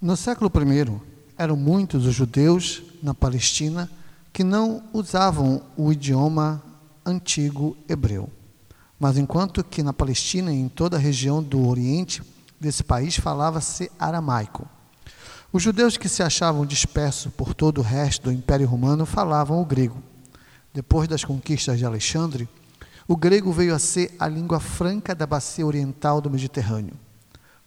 No século I, eram muitos os judeus na Palestina que não usavam o idioma antigo hebreu. Mas enquanto que na Palestina e em toda a região do Oriente desse país falava-se aramaico. Os judeus que se achavam dispersos por todo o resto do Império Romano falavam o grego. Depois das conquistas de Alexandre, o grego veio a ser a língua franca da bacia oriental do Mediterrâneo.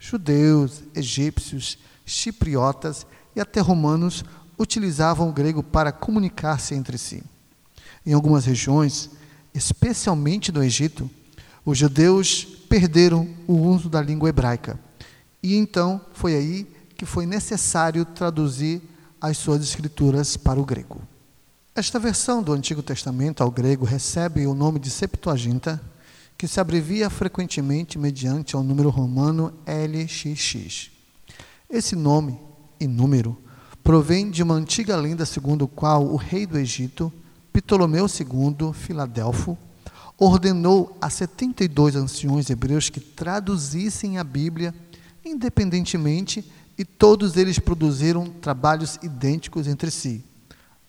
Judeus, egípcios, chipriotas e até romanos utilizavam o grego para comunicar-se entre si. Em algumas regiões, especialmente no Egito, os judeus perderam o uso da língua hebraica. E então foi aí que foi necessário traduzir as suas escrituras para o grego. Esta versão do Antigo Testamento ao grego recebe o nome de Septuaginta, que se abrevia frequentemente mediante ao número romano LXX. Esse nome e número provém de uma antiga lenda segundo a qual o rei do Egito, Ptolomeu II Filadelfo, ordenou a 72 anciões hebreus que traduzissem a Bíblia independentemente e todos eles produziram trabalhos idênticos entre si.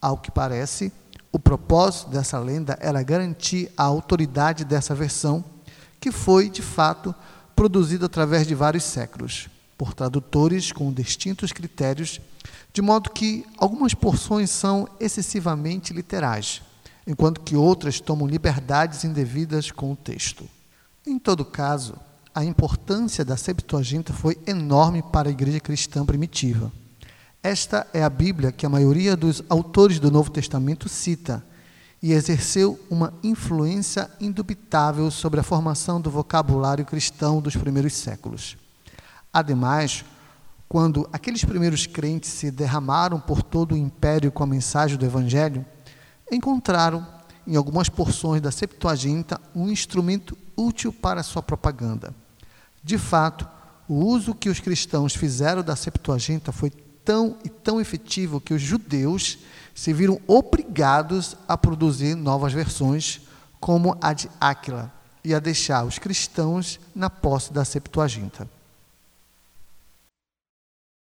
Ao que parece, o propósito dessa lenda era garantir a autoridade dessa versão, que foi, de fato, produzida através de vários séculos, por tradutores com distintos critérios de modo que algumas porções são excessivamente literais, enquanto que outras tomam liberdades indevidas com o texto. Em todo caso, a importância da Septuaginta foi enorme para a igreja cristã primitiva. Esta é a Bíblia que a maioria dos autores do Novo Testamento cita e exerceu uma influência indubitável sobre a formação do vocabulário cristão dos primeiros séculos. Ademais, quando aqueles primeiros crentes se derramaram por todo o império com a mensagem do Evangelho, encontraram em algumas porções da Septuaginta um instrumento útil para sua propaganda. De fato, o uso que os cristãos fizeram da Septuaginta foi tão e tão efetivo que os judeus se viram obrigados a produzir novas versões, como a de Áquila, e a deixar os cristãos na posse da Septuaginta.